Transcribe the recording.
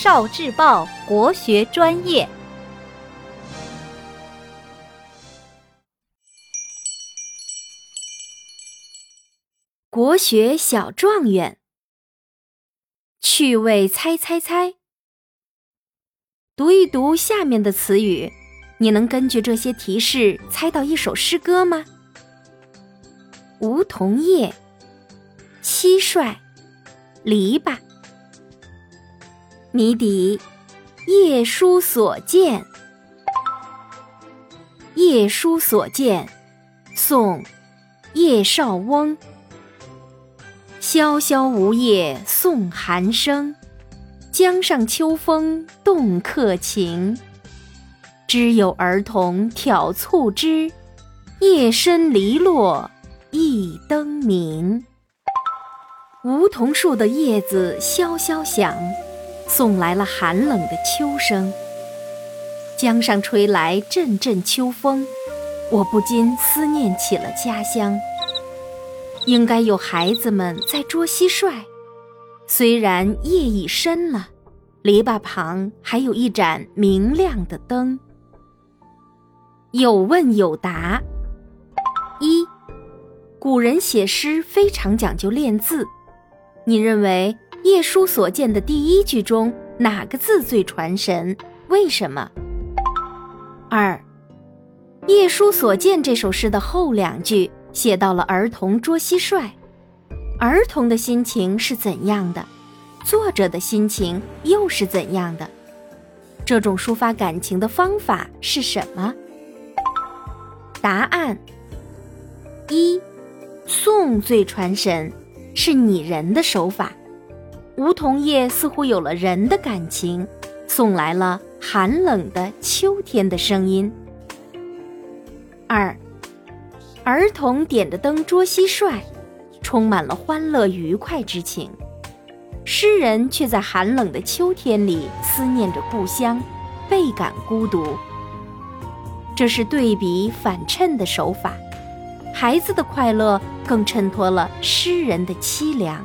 少智报国学专业。国学小状元，趣味猜猜猜。读一读下面的词语，你能根据这些提示猜到一首诗歌吗？梧桐叶，蟋蟀，篱笆。谜底：夜书所见。夜书所见，宋·叶绍翁。萧萧梧叶送寒声，江上秋风动客情。知有儿童挑促织，夜深篱落一灯明。梧桐树的叶子萧萧响，送来了寒冷的秋声。江上吹来阵阵秋风，我不禁思念起了家乡。应该有孩子们在捉蟋蟀，虽然夜已深了，篱笆旁还有一盏明亮的灯。有问有答：一，古人写诗非常讲究练字，你认为《夜书所见》的第一句中哪个字最传神？为什么？二，《夜书所见》这首诗的后两句。写到了儿童捉蟋蟀，儿童的心情是怎样的？作者的心情又是怎样的？这种抒发感情的方法是什么？答案：一，宋最传神，是拟人的手法。梧桐叶似乎有了人的感情，送来了寒冷的秋天的声音。二。儿童点着灯捉蟋蟀，充满了欢乐愉快之情；诗人却在寒冷的秋天里思念着故乡，倍感孤独。这是对比反衬的手法，孩子的快乐更衬托了诗人的凄凉。